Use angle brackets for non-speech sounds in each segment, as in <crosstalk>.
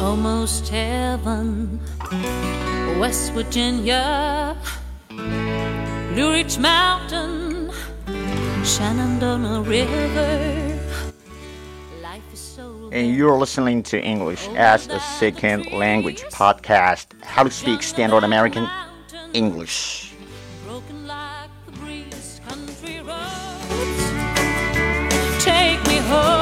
almost heaven. West Virginia, Blue Ridge Mountain, Shenandoah River. So And you're listening to English oh, as a Second Language podcast. How to speak Standard American English. broken like the breeze, country roads. Take me home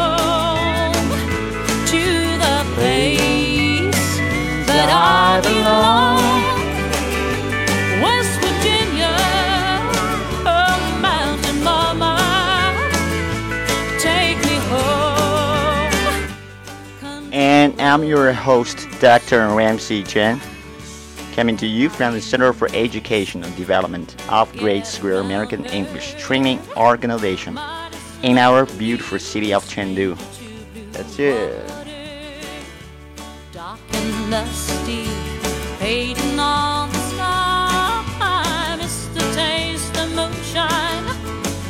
I'm your host, Dr. Ramsey Chen, coming to you from the Center for Educational Development of Great Square American English Training Organization in our beautiful city of Chengdu. That's it. dark and dusty, fading on the sky. Miss the taste of moonshine,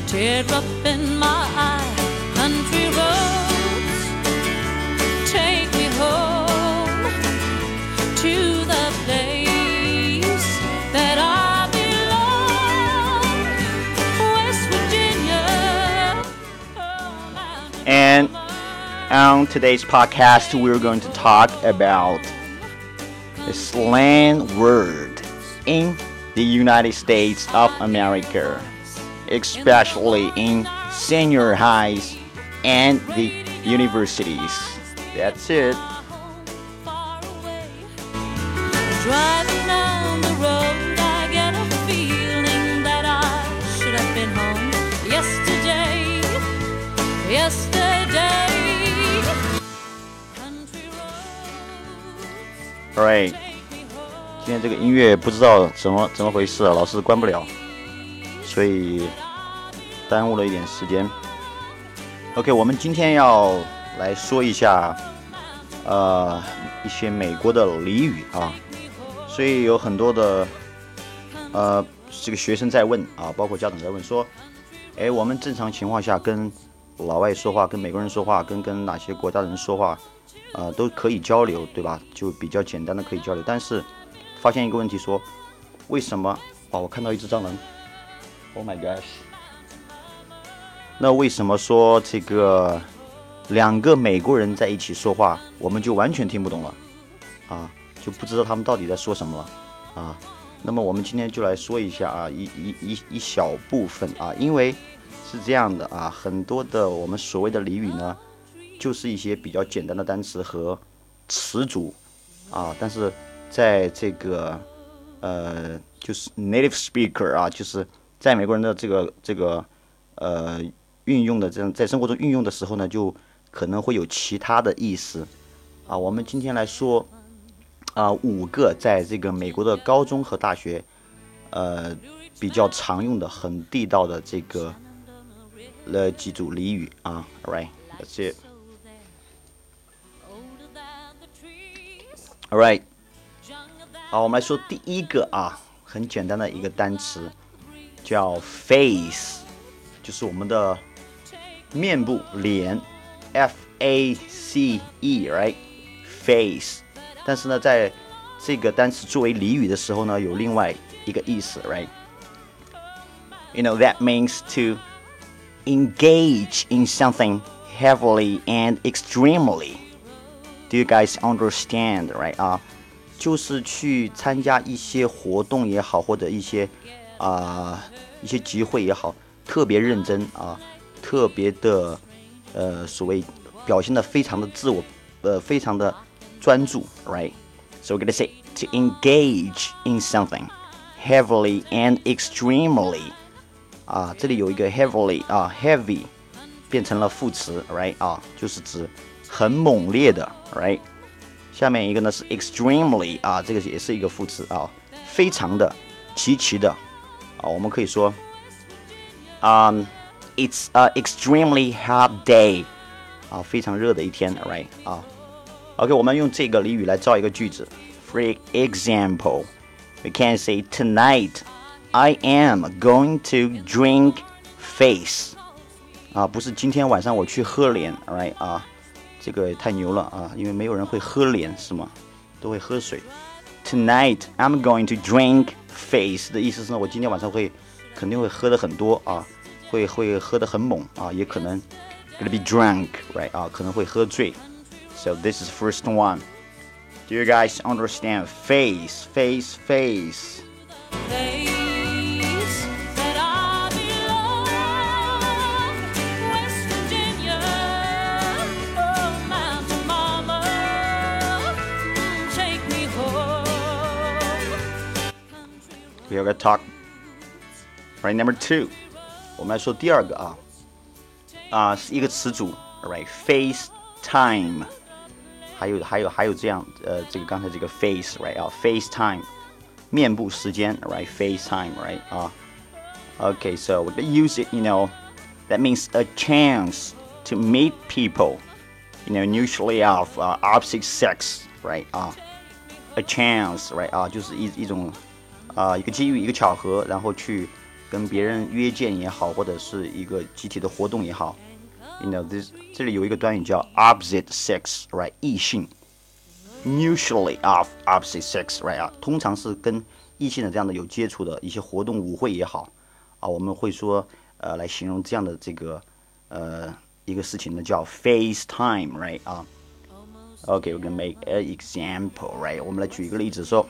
tear up in my eye. Country roads, On today's podcast, we're going to talk about a slang word in the United States of America, especially in senior highs and the universities. That's it. Alright，今天这个音乐不知道怎么怎么回事啊，老是关不了，所以耽误了一点时间。OK，我们今天要来说一下，呃，一些美国的俚语啊，所以有很多的呃这个学生在问啊，包括家长在问说，哎，我们正常情况下跟老外说话，跟美国人说话，跟跟哪些国家的人说话，呃，都可以交流，对吧？就比较简单的可以交流，但是发现一个问题说，为什么？哇，我看到一只蟑螂，Oh my gosh！那为什么说这个两个美国人在一起说话，我们就完全听不懂了啊？就不知道他们到底在说什么了啊？那么我们今天就来说一下啊，一一一一小部分啊，因为是这样的啊，很多的我们所谓的俚语呢，就是一些比较简单的单词和词组啊，但是在这个呃，就是 native speaker 啊，就是在美国人的这个这个呃运用的这样在生活中运用的时候呢，就可能会有其他的意思啊。我们今天来说啊五个在这个美国的高中和大学呃比较常用的很地道的这个了几组俚语啊。Right, that's it. All right. younger than 好，我们来说第一个啊，很简单的一个单词，叫 face，就是我们的面部脸，f a c e，right？face。但是呢，在这个单词作为俚语的时候呢，有另外一个意思，right？You know that means to engage in something heavily and extremely. Do you guys understand, right? 啊，就是去参加一些活动也好，或者一些啊、一些集会也好，特别认真啊，特别的呃所谓表现的非常的自我，呃非常的专注，right？So we're gonna say to engage in something heavily and extremely 啊，这里有一个 heavily 啊，heavy 变成了副词，right 啊，就是指 很猛烈的，right。下面一个呢是 extremely 啊，这个也是一个副词啊，非常的、极其的啊，我们可以说，嗯、i t s a extremely hot day 啊，非常热的一天，right 啊，OK，我们用这个俚语来造一个句子，For example，we can say tonight I am going to drink face 啊，不是今天晚上我去喝脸，right 啊， 这个太牛了啊！因为没有人会喝脸是吗？都会喝水。Tonight I'm going to drink face 的意思是呢，我今天晚上会肯定会喝的很多啊，会会喝的很猛啊，也可能 gonna be drunk right 啊，可能会喝醉。So this is first one. Do you guys understand? Face, face, face. place We have a talk. Right, number two. 我们来说第二个啊，啊是一个词组，right？FaceTime，还有还有还有这样，呃，这个刚才这个 face，right 啊，FaceTime，面部时间，right？FaceTime，right 啊，Okay, so we use it, you know, that means a chance to meet people, you know, usually of uh, opposite sex, right 啊，a chance, right 啊，就是一一种 啊、一个机遇，一个巧合，然后去跟别人约见也好，或者是一个集体的活动也好，you know this 这里有一个短语叫 opposite sex，right 异性，usually of opposite sex，right 啊，通常是跟异性的这样的有接触的一些活动、舞会也好啊，我们会说呃来形容这样的这个呃一个事情呢叫 FaceTime，right 啊。Okay, we're gonna make an example, right? 我们来举一个例子说，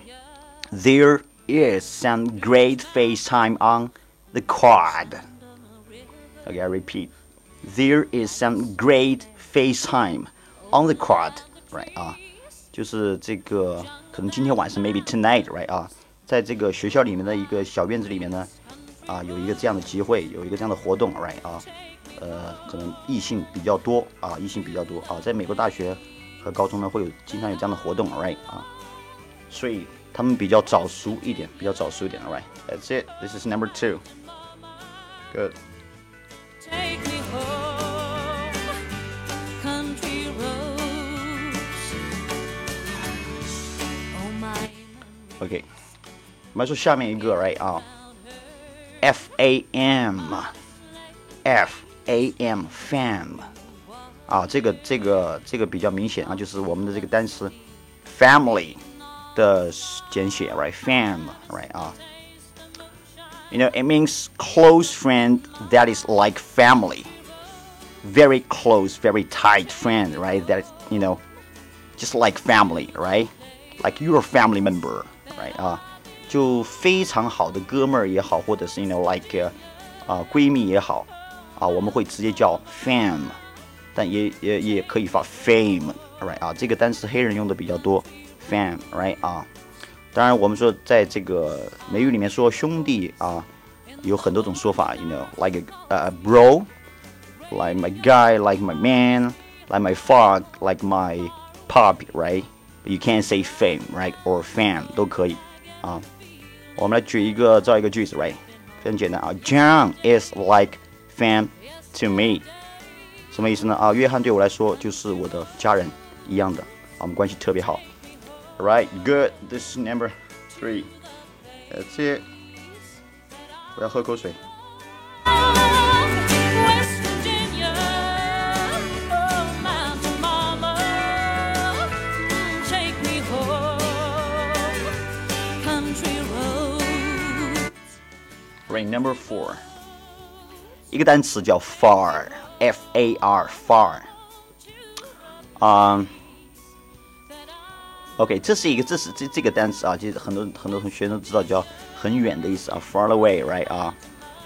There Is some great FaceTime on the quad. Okay, I repeat. There is some great FaceTime on the quad, right? 啊，就是这个可能今天晚上 maybe tonight, right? 啊，在这个学校里面的一个小院子里面呢，啊，有一个这样的机会，有一个这样的活动，right? 啊，呃，可能异性比较多啊，异性比较多啊，在美国大学和高中呢会有经常有这样的活动，right? 啊，所以他们比较早熟一点，比较早熟一点，right? That's it. This is number two. Good. Take me home, country roads. Oh my. OK，我们来说下面一个，right 啊，F A M，F A M fam，啊，这个这个这个比较明显啊，就是我们的这个单词 family 的简写，right，fam，right 啊，you know it means close friend that is like family。very close, very tight friend, right? That you know, just like family, right? Like your family member, right? 啊，就非常好的哥们儿也好，或者是 you know like 啊、闺蜜也好，啊，我们会直接叫 fam，但也也也可以发 fame，right 啊，这个单词黑人用的比较多 ，fam，right 啊。当然，我们说在这个美语里面说兄弟啊，有很多种说法，you know，like a, a bro。like my guy, like my man, like my fuck, like my puppy, right? But you can't say fame, right? Or fam 都可以啊。我们来举一个造一个句子，right？非常简单啊。John is like fam to me，什么意思呢？啊，约翰对我来说就是我的家人一样的，啊，我们关系特别好。 Right, good. This is number three. That's it. 我要喝口水。 West Virginia, oh Mountain Mama, take me home, country roads. Right, number four，一个单词叫 far，f a r far。啊、 OK，这是一个，这是这这个单词啊，其实很多很多同学都知道叫很远的意思啊，far away，right 啊。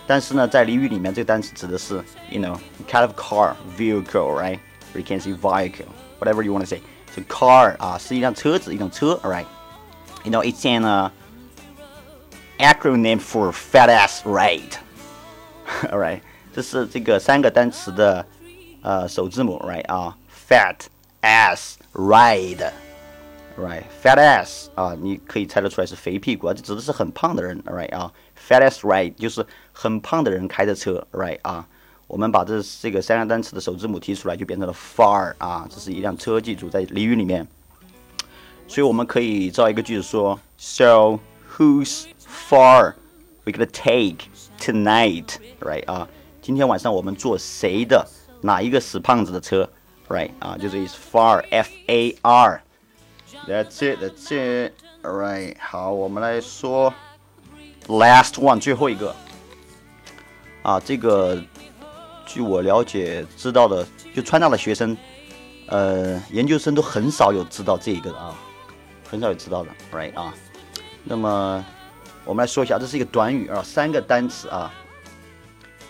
但是呢，在俚语里面，这个单词指的是，you know, kind of car, vehicle, right? Or you can say vehicle, whatever you want to say. So car 啊，是一辆车子，一种车，right? You know, it's an uh, acronym for fat ass ride. Alright，这是这个三个单词的呃首字母，right <laughs> 啊，fat ass ride。 Right，fat ass 啊，你可以猜得出来是肥屁股啊，这指的是很胖的人，right 啊，fat ass ride 就是很胖的人开的车，right 啊，我们把这这个三个单词的首字母提出来，就变成了 far 啊，这是一辆车，记住在俚语里面。所以我们可以造一个句子说，So whose far we gonna take tonight？Right 啊，今天晚上我们坐谁的哪一个死胖子的车，right 啊，就这意思 far f a r r，that's it，that's it，right。好，我们来说 last one，最后一个啊，这个据我了解知道的，就川大的学生，呃，研究生都很少有知道这一个的啊，很少有知道的，right 啊。那么我们来说一下，这是一个短语啊，三个单词啊。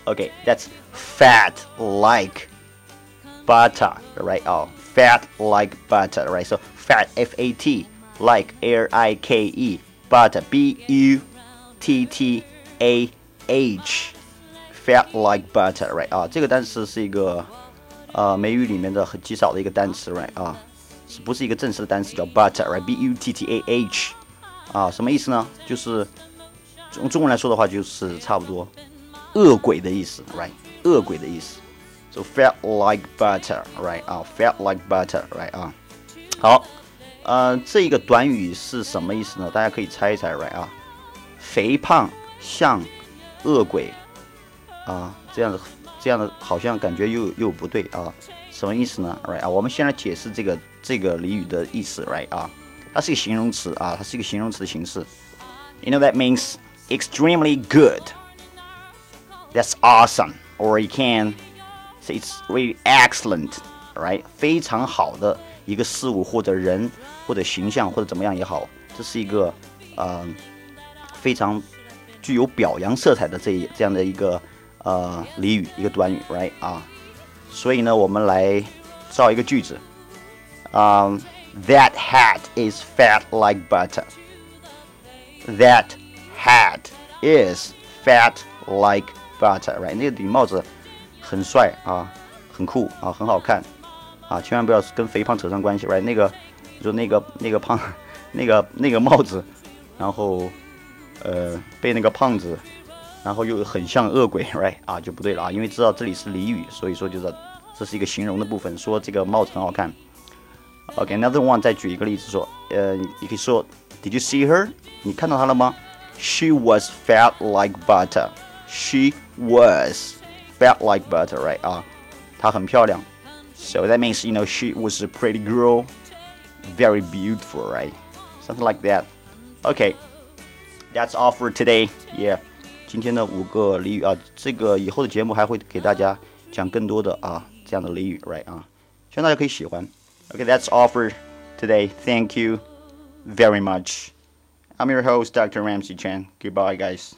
OK，that's fat like butter，right？哦，fat like butter，right？So fat，f-a-t like l-i-k-e，butter b-u-t-t-a-h，fat like butter，right？啊，这个单词是一个呃美语里面的很极少的一个单词，right？啊，是不是一个正式的单词叫 butter，right？b-u-t-t-a-h，啊，什么意思呢？就是用中文来说的话，就是差不多恶鬼的意思，right？恶鬼的意思。So felt like butter, right? 啊，felt like butter, right? 啊，好， 呃，这个短语是什么意思呢？大家可以猜一猜，right? 啊，肥胖像恶鬼啊，这样的这样的好像感觉又又不对啊，什么意思呢？right? 啊，我们先来解释这个这个俚语的意思，right? 啊，它是一个形容词啊，它是一个形容词的形式。You know that means extremely good. That's awesome. Or you can say it's really excellent, right? 非常好的一个事物或者人或者形象或者怎么样也好，这是一个呃非常具有表扬色彩的这这样的一个呃俚语一个短语，right 啊？所以呢，我们来造一个句子，啊、um,，That hat is fat like butter. That hat is fat like butter，right？那个顶帽子很帅啊，很酷啊，很好看啊，千万不要跟肥胖扯上关系，right？那个，就那个那个胖，那个那个帽子，然后呃被那个胖子，然后又很像恶鬼，right？啊就不对了啊，因为知道这里是俚语，所以说就是这是一个形容的部分，说这个帽子很好看。OK，another、one，再举一个例子说，呃，你可以说，Did you see her？你看到她了吗？She was fat like butter. She was fat like butter, right? 啊，她很漂亮。So that means you know she was a pretty girl, very beautiful, right? Something like that. Okay, that's all for today. Yeah. 今天的五个俚语啊，这个以后的节目还会给大家讲更多的啊这样的俚语，right 啊，希望大家可以喜欢。Okay, that's all for today. Thank you very much. I'm your host, Dr. Ramsey Chan. Goodbye, guys.